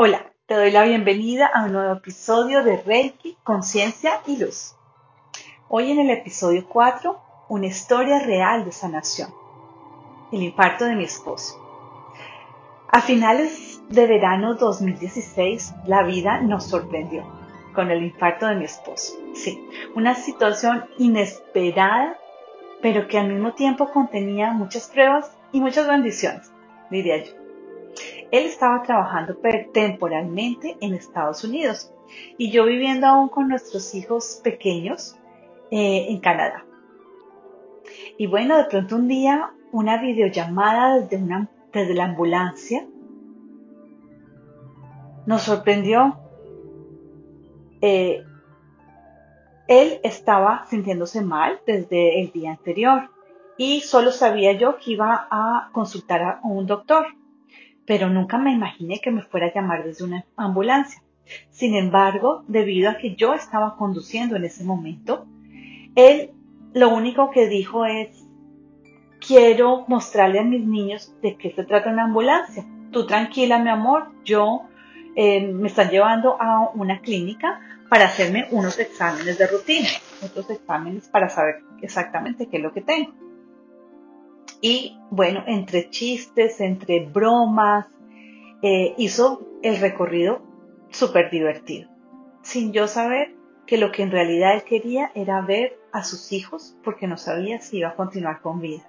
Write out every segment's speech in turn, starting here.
Hola, te doy la bienvenida a un nuevo episodio de Reiki, Conciencia y Luz. Hoy en el episodio 4, una historia real de sanación. El infarto de mi esposo. A finales de verano 2016, la vida nos sorprendió con el infarto de mi esposo. Sí, una situación inesperada, pero que al mismo tiempo contenía muchas pruebas y muchas bendiciones, diría yo. Él estaba trabajando temporalmente en Estados Unidos y yo viviendo aún con nuestros hijos pequeños eh, en Canadá. Y bueno, de pronto un día una videollamada desde, la ambulancia nos sorprendió. Eh, él estaba sintiéndose mal desde el día anterior y solo sabía yo que iba a consultar a un doctor pero nunca me imaginé que me fuera a llamar desde una ambulancia. Sin embargo, debido a que yo estaba conduciendo en ese momento, él lo único que dijo es, quiero mostrarle a mis niños de qué se trata una ambulancia. Tú tranquila, mi amor, yo eh, me están llevando a una clínica para hacerme unos exámenes de rutina, otros exámenes para saber exactamente qué es lo que tengo. Y bueno, entre chistes, entre bromas, eh, hizo el recorrido súper divertido, sin yo saber que lo que en realidad él quería era ver a sus hijos porque no sabía si iba a continuar con vida.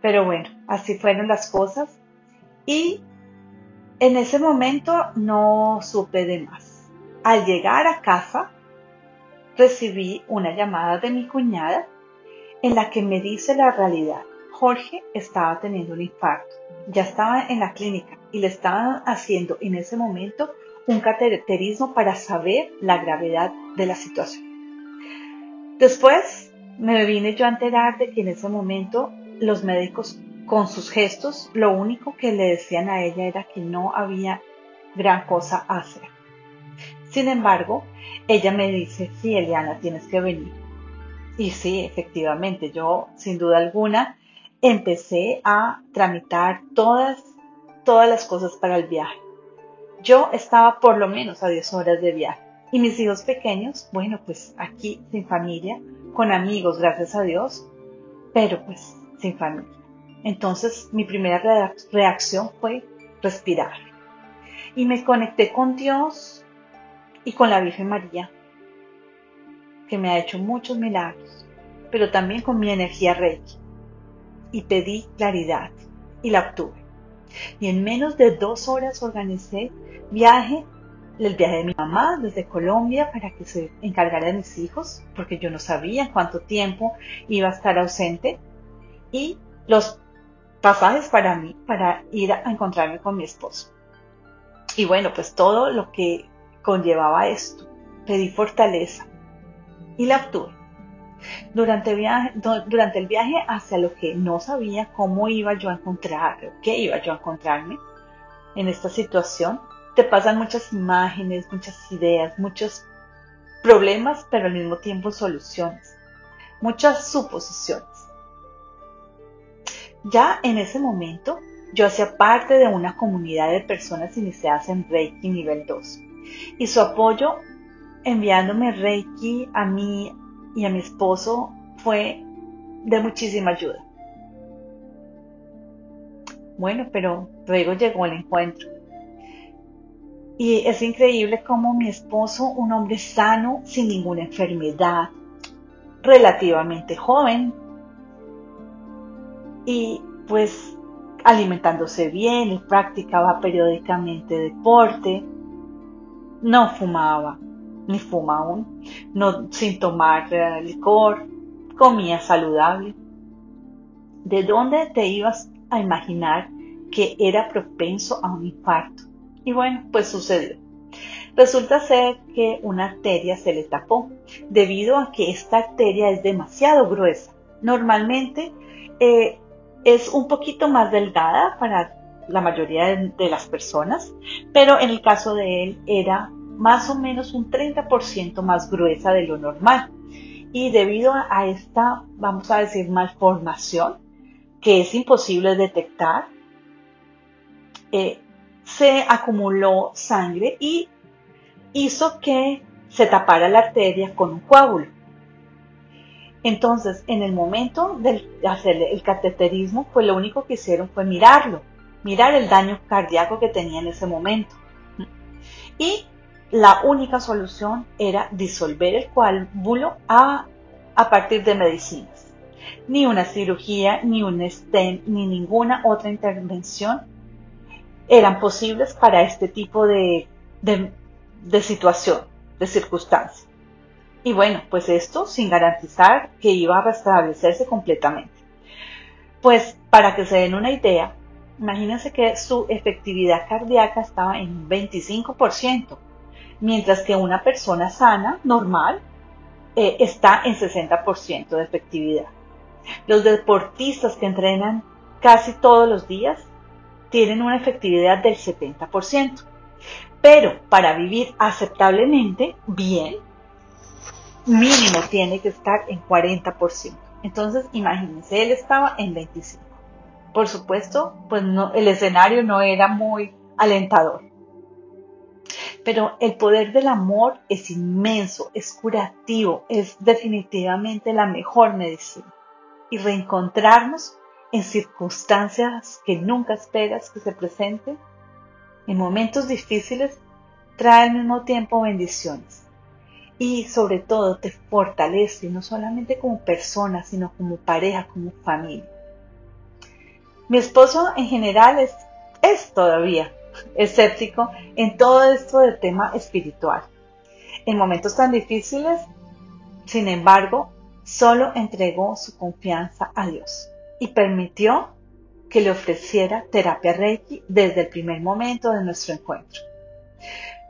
Pero bueno, así fueron las cosas y en ese momento no supe de más. Al llegar a casa, recibí una llamada de mi cuñada en la que me dice la realidad. Jorge estaba teniendo un infarto, ya estaba en la clínica y le estaban haciendo en ese momento un cateterismo para saber la gravedad de la situación. Después me vine yo a enterar de que en ese momento los médicos con sus gestos lo único que le decían a ella era que no había gran cosa a hacer. Sin embargo, ella me dice, sí, Eliana, tienes que venir. Y sí, efectivamente, yo sin duda alguna empecé a tramitar todas, todas las cosas para el viaje. Yo estaba por lo menos a 10 horas de viaje. Y mis hijos pequeños, bueno, pues aquí sin familia, con amigos, gracias a Dios, pero pues sin familia. Entonces mi primera reacción fue respirar. Y me conecté con Dios y con la Virgen María que me ha hecho muchos milagros, pero también con mi energía Reiki. Y pedí claridad y la obtuve. Y en menos de dos horas organicé viaje, el viaje de mi mamá desde Colombia para que se encargara de mis hijos, porque yo no sabía cuánto tiempo iba a estar ausente, y los pasajes para mí, para ir a encontrarme con mi esposo. Y bueno, pues todo lo que conllevaba esto. Pedí fortaleza, y la obtuve. Durante, el viaje hacia lo que no sabía cómo iba yo a encontrar, qué iba yo a encontrarme en esta situación, te pasan muchas imágenes, muchas ideas, muchos problemas, pero al mismo tiempo soluciones, muchas suposiciones. Ya en ese momento yo hacía parte de una comunidad de personas iniciadas en Reiki nivel 2 y su apoyo enviándome Reiki a mí y a mi esposo fue de muchísima ayuda. Bueno, pero luego llegó el encuentro. Y es increíble cómo mi esposo, un hombre sano, sin ninguna enfermedad, relativamente joven, y pues alimentándose bien, practicaba periódicamente deporte, no fumaba, ni fuma aún, no, sin tomar eh, licor, comía saludable. ¿De dónde te ibas a imaginar que era propenso a un infarto? Y bueno, pues sucedió. Resulta ser que una arteria se le tapó debido a que esta arteria es demasiado gruesa. Normalmente eh, es un poquito más delgada para la mayoría de las personas, pero en el caso de él era más o menos un 30% más gruesa de lo normal. Y debido a esta, vamos a decir, malformación, que es imposible detectar, eh, se acumuló sangre y hizo que se tapara la arteria con un coágulo. Entonces, en el momento de hacer el cateterismo, pues lo único que hicieron fue mirarlo, mirar el daño cardíaco que tenía en ese momento. Y la única solución era disolver el coágulo a, a partir de medicinas. Ni una cirugía, ni un stent, ni ninguna otra intervención eran posibles para este tipo de, de, situación, de circunstancia. Y bueno, pues esto sin garantizar que iba a restablecerse completamente. Pues para que se den una idea, imagínense que su efectividad cardíaca estaba en 25%, mientras que una persona sana, normal, eh, está en 60% de efectividad. Los deportistas que entrenan casi todos los días tienen una efectividad del 70%. Pero para vivir aceptablemente bien, mínimo tiene que estar en 40%. Entonces, imagínense, él estaba en 25%. Por supuesto, pues no, el escenario no era muy alentador. Pero el poder del amor es inmenso, es curativo, es definitivamente la mejor medicina. Y reencontrarnos en circunstancias que nunca esperas que se presenten, en momentos difíciles, trae al mismo tiempo bendiciones. Y sobre todo te fortalece, no solamente como persona, sino como pareja, como familia. Mi esposo en general es, es todavía escéptico en todo esto del tema espiritual. En momentos tan difíciles, sin embargo, solo entregó su confianza a Dios y permitió que le ofreciera terapia Reiki desde el primer momento de nuestro encuentro.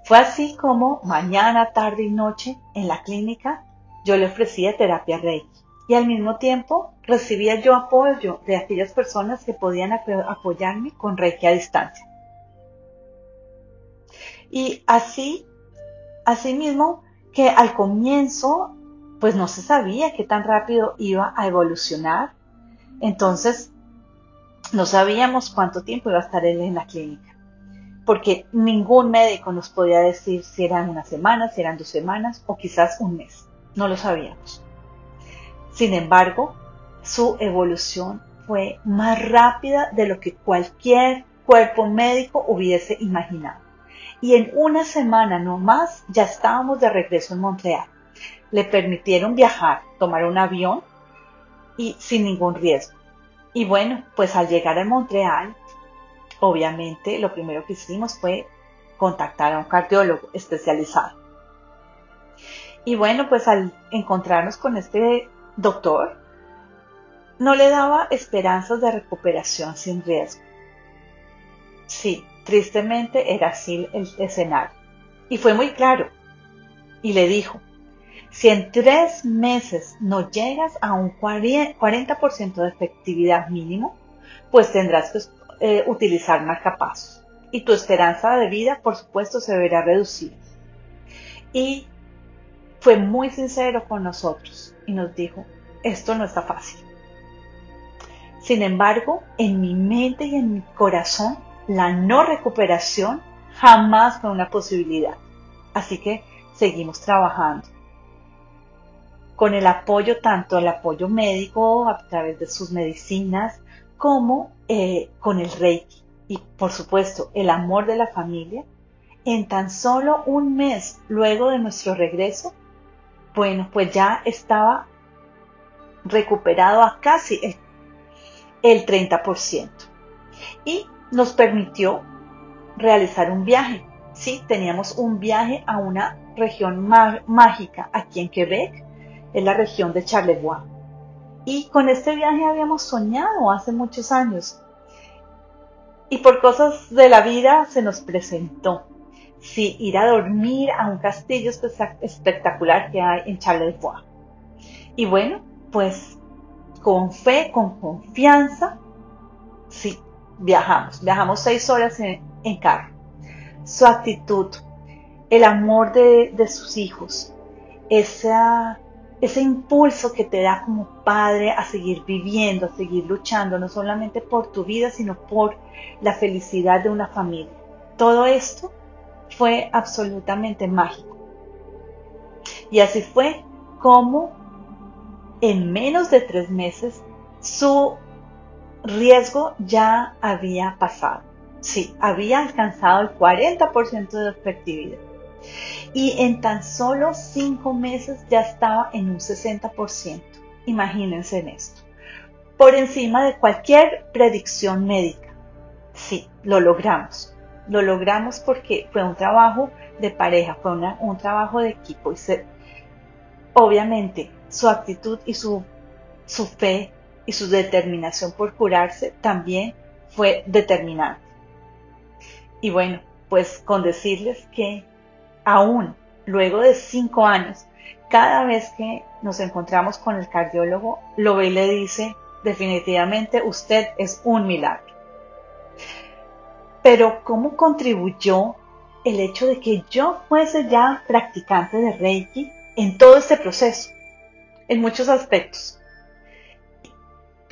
Fue así como mañana, tarde y noche en la clínica yo le ofrecía terapia Reiki y al mismo tiempo recibía yo apoyo de aquellas personas que podían apoyarme con Reiki a distancia. Y así, así mismo que al comienzo pues no se sabía qué tan rápido iba a evolucionar entonces, no sabíamos cuánto tiempo iba a estar él en la clínica, porque ningún médico nos podía decir si eran una semana, si eran dos semanas o quizás un mes. No lo sabíamos. Sin embargo, su evolución fue más rápida de lo que cualquier cuerpo médico hubiese imaginado. Y en una semana no más ya estábamos de regreso en Montreal. Le permitieron viajar, tomar un avión y sin ningún riesgo. Y bueno, pues al llegar a Montreal, obviamente lo primero que hicimos fue contactar a un cardiólogo especializado. Y bueno, pues al encontrarnos con este doctor, no le daba esperanzas de recuperación sin riesgo. Sí, tristemente era así el escenario. Y fue muy claro. Y le dijo, si en tres meses no llegas a un 40% de efectividad mínimo, pues tendrás que eh, utilizar marcapasos. Y tu esperanza de vida, por supuesto, se verá reducida. Y fue muy sincero con nosotros y nos dijo, esto no está fácil. Sin embargo, en mi mente y en mi corazón, la no recuperación jamás fue una posibilidad. Así que seguimos trabajando con el apoyo, tanto el apoyo médico a través de sus medicinas, como eh, con el Reiki y por supuesto el amor de la familia, en tan solo un mes luego de nuestro regreso, bueno, pues ya estaba recuperado a casi el, el 30%. Y nos permitió realizar un viaje. Sí, teníamos un viaje a una región mágica aquí en Quebec en la región de Charlevoix. Y con este viaje habíamos soñado hace muchos años. Y por cosas de la vida se nos presentó. Sí, ir a dormir a un castillo espectacular que hay en Charlevoix. Y bueno, pues con fe, con confianza, sí, viajamos. Viajamos seis horas en, carro. Su actitud, el amor de, de sus hijos, esa ese impulso que te da como padre a seguir viviendo, a seguir luchando, no solamente por tu vida, sino por la felicidad de una familia. todo esto fue absolutamente mágico. Y así fue como en menos de tres meses su riesgo ya había pasado. Sí, había alcanzado el 40% de efectividad. Y en tan solo cinco meses ya estaba en un 60%. Imagínense en esto. Por encima de cualquier predicción médica. Sí, lo logramos. Lo logramos porque fue un trabajo de pareja, fue un trabajo de equipo. Y obviamente su actitud y su, su fe y su determinación por curarse también fue determinante. Y bueno, pues con decirles que aún luego de cinco años, cada vez que nos encontramos con el cardiólogo, lo ve y le dice, definitivamente usted es un milagro. Pero ¿cómo contribuyó el hecho de que yo fuese ya practicante de Reiki en todo este proceso? En muchos aspectos.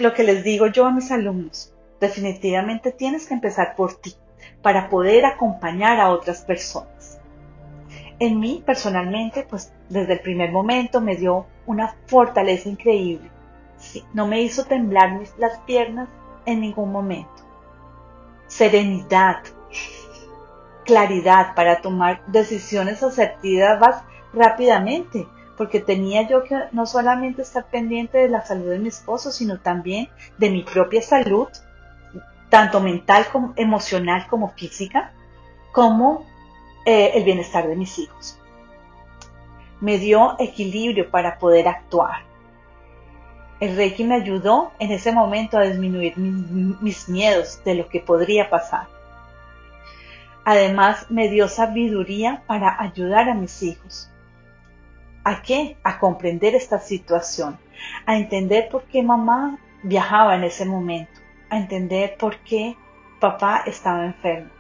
Lo que les digo yo a mis alumnos, definitivamente tienes que empezar por ti para poder acompañar a otras personas. En mí, personalmente, pues desde el primer momento me dio una fortaleza increíble. no me hizo temblar las piernas en ningún momento. Serenidad, claridad para tomar decisiones asertivas rápidamente, porque tenía yo que no solamente estar pendiente de la salud de mi esposo, sino también de mi propia salud tanto mental como emocional como física, como eh, el bienestar de mis hijos. Me dio equilibrio para poder actuar. El Reiki me ayudó en ese momento a disminuir mis miedos de lo que podría pasar. Además, me dio sabiduría para ayudar a mis hijos. ¿A qué? A comprender esta situación, a entender por qué mamá viajaba en ese momento, a entender por qué papá estaba enfermo.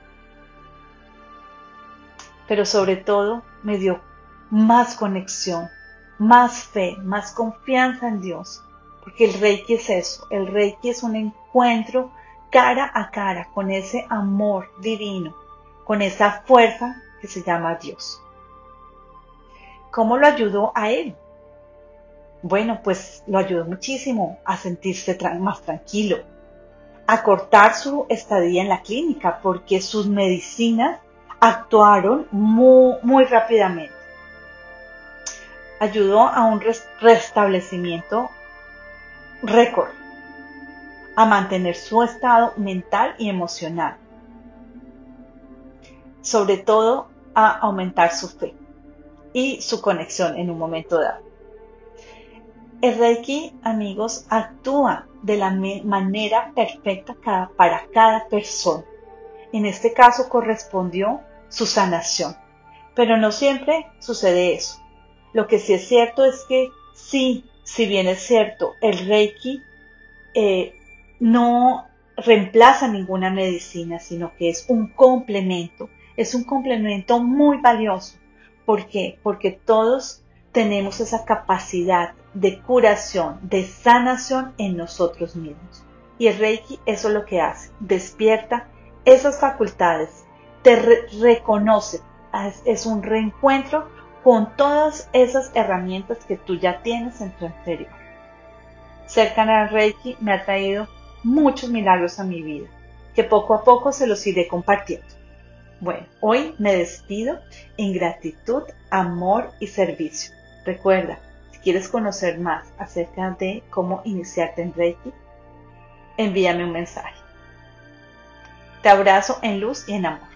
Pero sobre todo me dio más conexión, más fe, más confianza en Dios. Porque el Reiki es eso, el Reiki es un encuentro cara a cara con ese amor divino, con esa fuerza que se llama Dios. ¿Cómo lo ayudó a él? Bueno, pues lo ayudó muchísimo a sentirse más tranquilo, acortar su estadía en la clínica porque sus medicinas actuaron muy, rápidamente. Ayudó a un restablecimiento récord, a mantener su estado mental y emocional, sobre todo a aumentar su fe y su conexión en un momento dado. El Reiki, amigos, actúa de la manera perfecta para cada persona. En este caso correspondió su sanación. Pero no siempre sucede eso. Lo que sí es cierto es que sí, si bien es cierto, el Reiki eh, no reemplaza ninguna medicina, sino que es un complemento. Es un complemento muy valioso. ¿Por qué? Porque todos tenemos esa capacidad de curación, de sanación en nosotros mismos. Y el Reiki eso es lo que hace, despierta esas facultades, te reconoce, es un reencuentro con todas esas herramientas que tú ya tienes en tu interior. Cercana al Reiki me ha traído muchos milagros a mi vida, que poco a poco se los iré compartiendo. Bueno, hoy me despido en gratitud, amor y servicio. Recuerda, quieres conocer más acerca de cómo iniciarte en Reiki, envíame un mensaje. Te abrazo en luz y en amor.